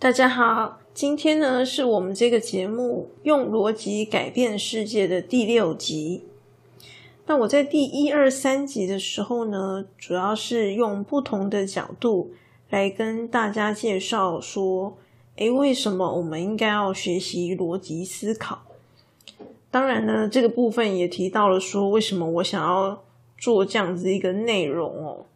大家好，今天呢是我们这个节目用逻辑改变世界的第六集。那我在第一二三集的时候呢，主要是用不同的角度来跟大家介绍说，诶，为什么我们应该要学习逻辑思考？当然呢，这个部分也提到了说，为什么我想要做这样子一个内容哦。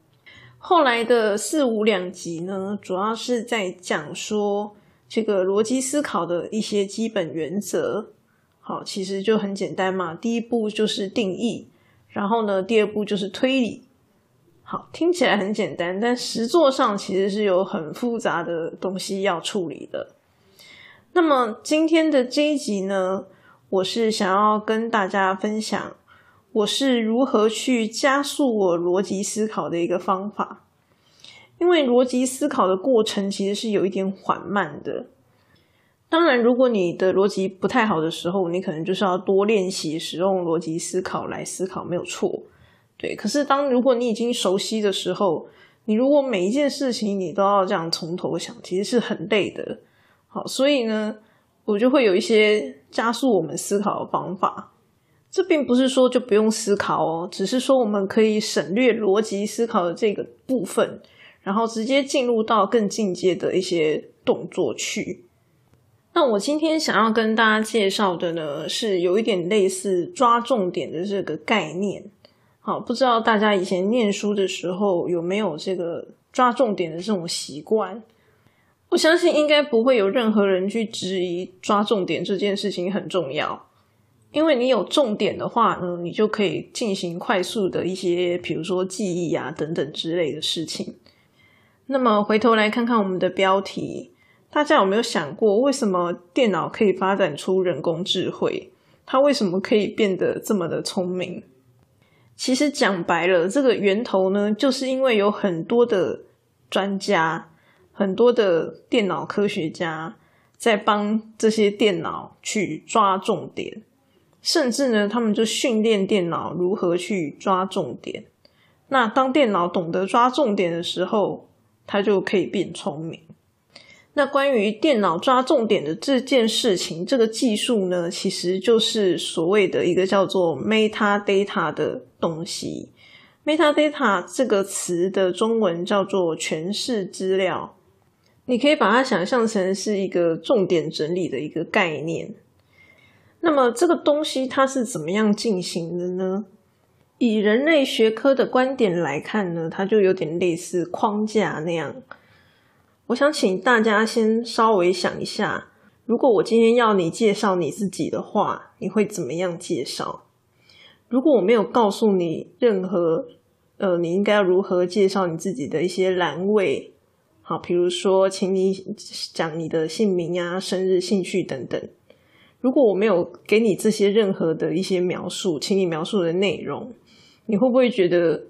后来的四五两集呢，主要是在讲说这个逻辑思考的一些基本原则。好，其实就很简单嘛。第一步就是定义，然后呢，第二步就是推理。好，听起来很简单，但实作上其实是有很复杂的东西要处理的。那么今天的这一集呢，我是想要跟大家分享。我是如何去加速我逻辑思考的一个方法？因为逻辑思考的过程其实是有一点缓慢的。当然，如果你的逻辑不太好的时候，你可能就是要多练习使用逻辑思考来思考，没有错。对，可是当如果你已经熟悉的时候，你如果每一件事情你都要这样从头想，其实是很累的。好，所以呢，我就会有一些加速我们思考的方法。这并不是说就不用思考哦，只是说我们可以省略逻辑思考的这个部分，然后直接进入到更进阶的一些动作去。那我今天想要跟大家介绍的呢，是有一点类似抓重点的这个概念。好，不知道大家以前念书的时候有没有这个抓重点的这种习惯？我相信应该不会有任何人去质疑抓重点这件事情很重要。因为你有重点的话呢，你就可以进行快速的一些，比如说记忆啊等等之类的事情。那么回头来看看我们的标题，大家有没有想过，为什么电脑可以发展出人工智慧？它为什么可以变得这么的聪明？其实讲白了，这个源头呢，就是因为有很多的专家，很多的电脑科学家在帮这些电脑去抓重点。甚至呢，他们就训练电脑如何去抓重点。那当电脑懂得抓重点的时候，它就可以变聪明。那关于电脑抓重点的这件事情，这个技术呢，其实就是所谓的一个叫做 metadata 的东西。metadata 这个词的中文叫做诠释资料，你可以把它想象成是一个重点整理的一个概念。那么这个东西它是怎么样进行的呢？以人类学科的观点来看呢，它就有点类似框架那样。我想请大家先稍微想一下，如果我今天要你介绍你自己的话，你会怎么样介绍？如果我没有告诉你任何，呃，你应该要如何介绍你自己的一些栏位，好，比如说，请你讲你的姓名啊、生日、兴趣等等。如果我没有给你这些任何的一些描述，请你描述的内容，你会不会觉得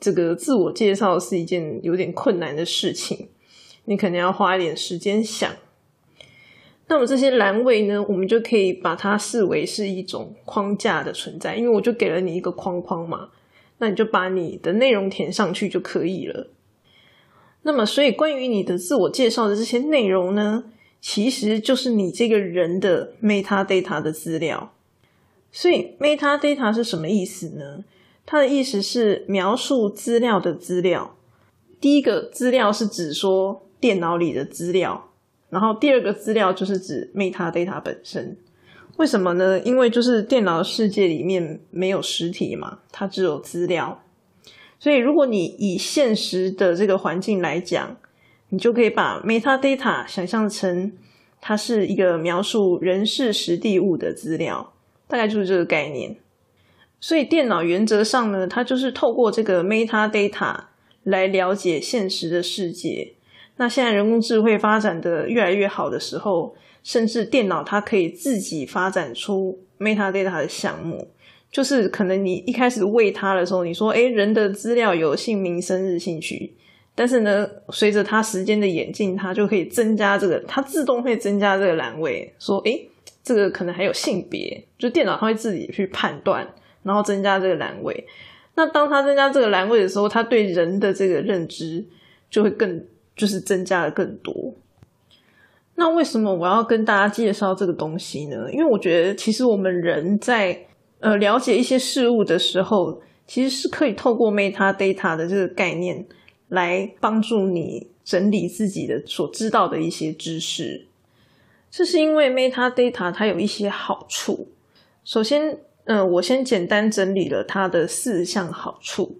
这个自我介绍是一件有点困难的事情？你可能要花一点时间想。那么这些栏位呢，我们就可以把它视为是一种框架的存在，因为我就给了你一个框框嘛，那你就把你的内容填上去就可以了。那么，所以关于你的自我介绍的这些内容呢？其实就是你这个人的 metadata 的资料，所以 metadata 是什么意思呢？它的意思是描述资料的资料。第一个资料是指说电脑里的资料，然后第二个资料就是指 metadata 本身。为什么呢？因为就是电脑世界里面没有实体嘛，它只有资料。所以如果你以现实的这个环境来讲，你就可以把 metadata 想象成它是一个描述人事实地物的资料，大概就是这个概念。所以电脑原则上呢，它就是透过这个 metadata 来了解现实的世界。那现在人工智慧发展的越来越好的时候，甚至电脑它可以自己发展出 metadata 的项目，就是可能你一开始喂它的时候，你说：“诶人的资料有姓名、生日、兴趣。”但是呢，随着它时间的演进，它就可以增加这个，它自动会增加这个栏位，说，诶，这个可能还有性别，就电脑它会自己去判断，然后增加这个栏位。那当它增加这个栏位的时候，它对人的这个认知就会更，就是增加的更多。那为什么我要跟大家介绍这个东西呢？因为我觉得，其实我们人在呃了解一些事物的时候，其实是可以透过 meta data 的这个概念来帮助你整理自己的所知道的一些知识。这是因为 meta data 它有一些好处。首先，嗯，我先简单整理了它的四项好处。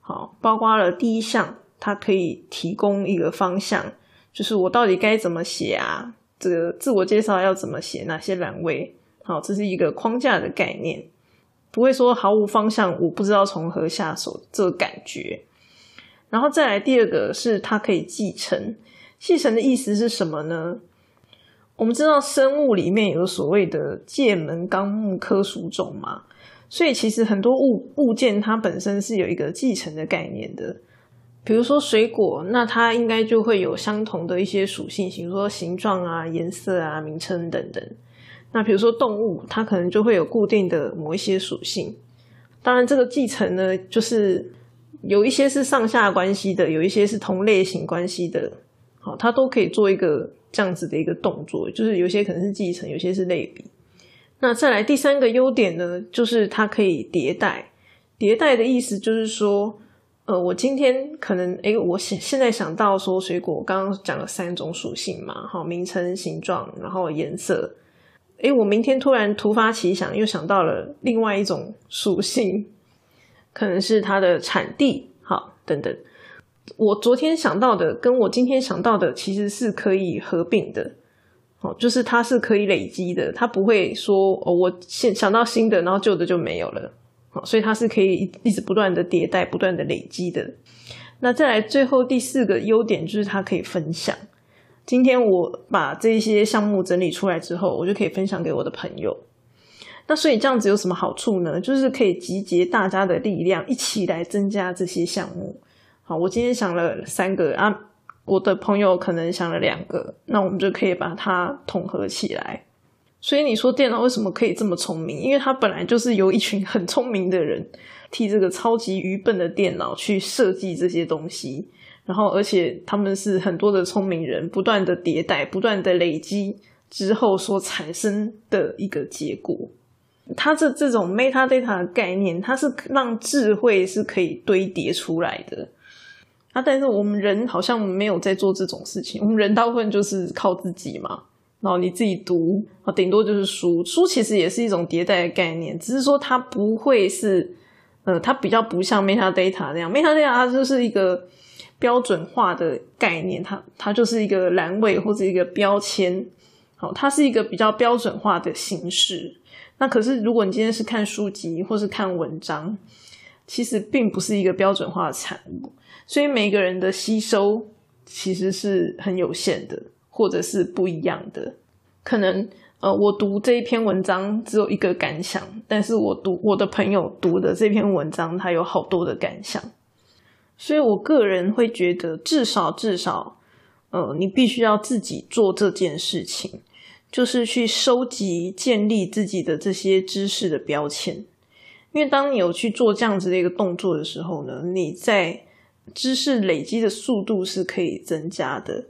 好，包括了第一项，它可以提供一个方向。就是我到底该怎么写啊？这个自我介绍要怎么写？哪些栏位？好，这是一个框架的概念，不会说毫无方向，我不知道从何下手这个感觉。然后再来第二个是它可以继承，继承的意思是什么呢？我们知道生物里面有所谓的界门纲目科属种嘛，所以其实很多物物件它本身是有一个继承的概念的。比如说水果，那它应该就会有相同的一些属性，比如说形状啊、颜色啊、名称等等。那比如说动物，它可能就会有固定的某一些属性。当然，这个继承呢，就是有一些是上下关系的，有一些是同类型关系的。好，它都可以做一个这样子的一个动作，就是有些可能是继承，有些是类比。那再来第三个优点呢，就是它可以迭代。迭代的意思就是说。呃，我今天可能诶，我现现在想到说水果，刚刚讲了三种属性嘛，好，名称、形状，然后颜色。诶，我明天突然突发奇想，又想到了另外一种属性，可能是它的产地，好，等等。我昨天想到的跟我今天想到的其实是可以合并的，哦，就是它是可以累积的，它不会说哦，我现想到新的，然后旧的就没有了。所以它是可以一直不断的迭代、不断的累积的。那再来最后第四个优点就是它可以分享。今天我把这些项目整理出来之后，我就可以分享给我的朋友。那所以这样子有什么好处呢？就是可以集结大家的力量，一起来增加这些项目。好，我今天想了三个啊，我的朋友可能想了两个，那我们就可以把它统合起来。所以你说电脑为什么可以这么聪明？因为它本来就是由一群很聪明的人替这个超级愚笨的电脑去设计这些东西，然后而且他们是很多的聪明人不断的迭代、不断的累积之后所产生的一个结果。它这这种 meta data 的概念，它是让智慧是可以堆叠出来的。啊，但是我们人好像没有在做这种事情，我们人大部分就是靠自己嘛。然后你自己读啊，顶多就是书。书其实也是一种迭代的概念，只是说它不会是，呃，它比较不像 meta data 那样。meta data 它就是一个标准化的概念，它它就是一个栏位或者一个标签，好，它是一个比较标准化的形式。那可是如果你今天是看书籍或是看文章，其实并不是一个标准化的产物，所以每个人的吸收其实是很有限的。或者是不一样的，可能呃，我读这一篇文章只有一个感想，但是我读我的朋友读的这篇文章，他有好多的感想，所以我个人会觉得，至少至少，呃，你必须要自己做这件事情，就是去收集、建立自己的这些知识的标签，因为当你有去做这样子的一个动作的时候呢，你在知识累积的速度是可以增加的。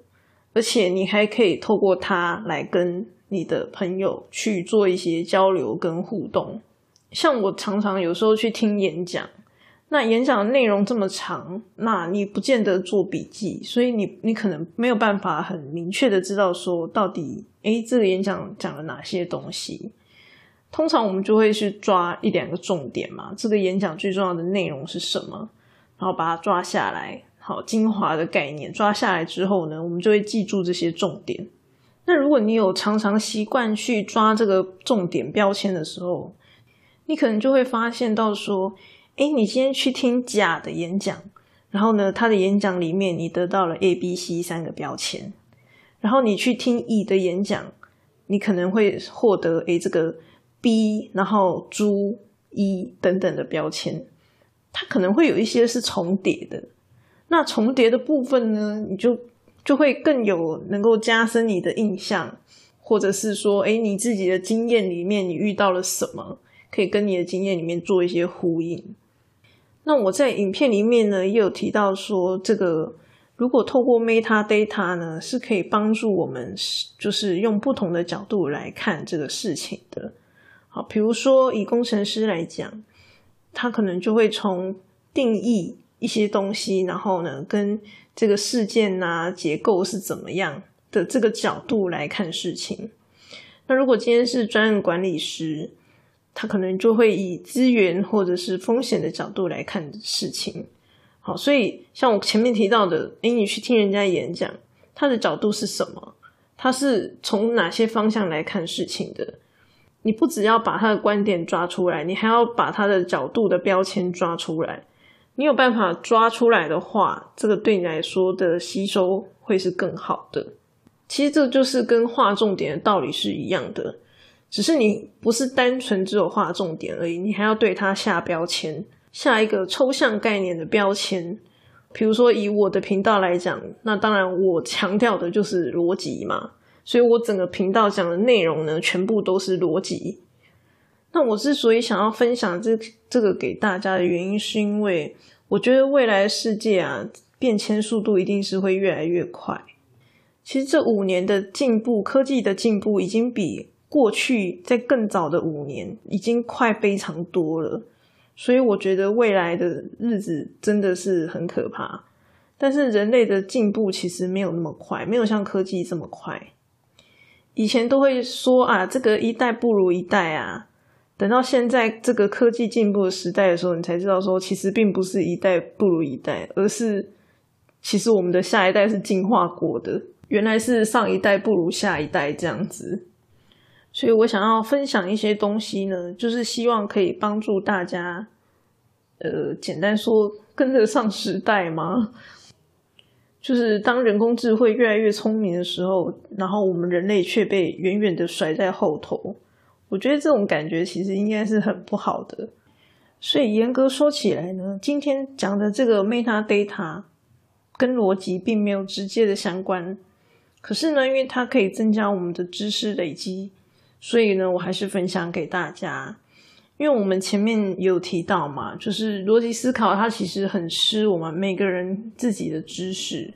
而且你还可以透过它来跟你的朋友去做一些交流跟互动。像我常常有时候去听演讲，那演讲的内容这么长，那你不见得做笔记，所以你你可能没有办法很明确的知道说到底，诶，这个演讲讲了哪些东西。通常我们就会去抓一两个重点嘛，这个演讲最重要的内容是什么，然后把它抓下来。好，精华的概念抓下来之后呢，我们就会记住这些重点。那如果你有常常习惯去抓这个重点标签的时候，你可能就会发现到说，哎，你今天去听甲的演讲，然后呢，他的演讲里面你得到了 A、B、C 三个标签，然后你去听乙的演讲，你可能会获得诶这个 B，然后猪、一等等的标签，它可能会有一些是重叠的。那重叠的部分呢，你就就会更有能够加深你的印象，或者是说，哎，你自己的经验里面你遇到了什么，可以跟你的经验里面做一些呼应。那我在影片里面呢，也有提到说，这个如果透过 Meta Data 呢，是可以帮助我们，就是用不同的角度来看这个事情的。好，比如说以工程师来讲，他可能就会从定义一些东西，然后呢，跟这个事件啊结构是怎么样的这个角度来看事情。那如果今天是专案管理师，他可能就会以资源或者是风险的角度来看事情。好，所以像我前面提到的，诶，你去听人家演讲，他的角度是什么？他是从哪些方向来看事情的？你不只要把他的观点抓出来，你还要把他的角度的标签抓出来。你有办法抓出来的话，这个对你来说的吸收会是更好的。其实这就是跟划重点的道理是一样的，只是你不是单纯只有画重点而已，你还要对它下标签。下一个抽象概念的标签，比如说以我的频道来讲，那当然我强调的就是逻辑嘛，所以我整个频道讲的内容呢，全部都是逻辑。那我之所以想要分享这这个给大家的原因，是因为我觉得未来世界啊，变迁速度一定是会越来越快。其实这五年的进步，科技的进步，已经比过去在更早的五年已经快非常多了。所以我觉得未来的日子真的是很可怕，但是人类的进步其实没有那么快，没有像科技这么快。以前都会说啊，这个一代不如一代啊，等到现在这个科技进步的时代的时候，你才知道说，其实并不是一代不如一代，而是其实我们的下一代是进化过的，原来是上一代不如下一代这样子。所以我想要分享一些东西呢，就是希望可以帮助大家，呃，简单说跟得上时代吗？就是当人工智慧越来越聪明的时候，然后我们人类却被远远的甩在后头，我觉得这种感觉其实应该是很不好的。所以严格说起来呢，今天讲的这个 Meta Data 跟逻辑并没有直接的相关，可是呢，因为它可以增加我们的知识累积。所以呢，我还是分享给大家，因为我们前面有提到嘛，就是逻辑思考，它其实很吃我们每个人自己的知识。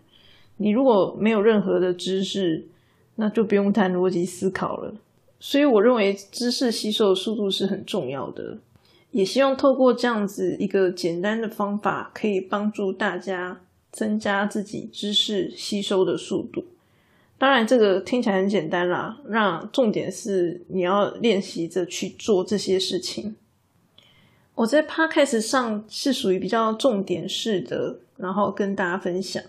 你如果没有任何的知识，那就不用谈逻辑思考了。所以我认为知识吸收的速度是很重要的，也希望透过这样子一个简单的方法，可以帮助大家增加自己知识吸收的速度。当然，这个听起来很简单啦。那重点是你要练习着去做这些事情。我在 podcast 上是属于比较重点式的，然后跟大家分享。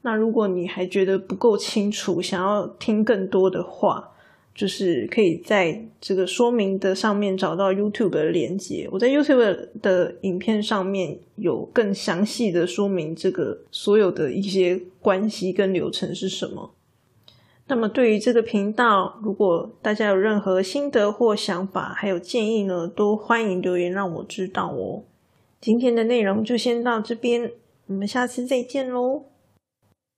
那如果你还觉得不够清楚，想要听更多的话，就是可以在这个说明的上面找到 YouTube 的连接。我在 YouTube 的影片上面有更详细的说明这个所有的一些关系跟流程是什么。那么，对于这个频道，如果大家有任何心得或想法，还有建议呢，都欢迎留言让我知道哦。今天的内容就先到这边，我们下次再见喽。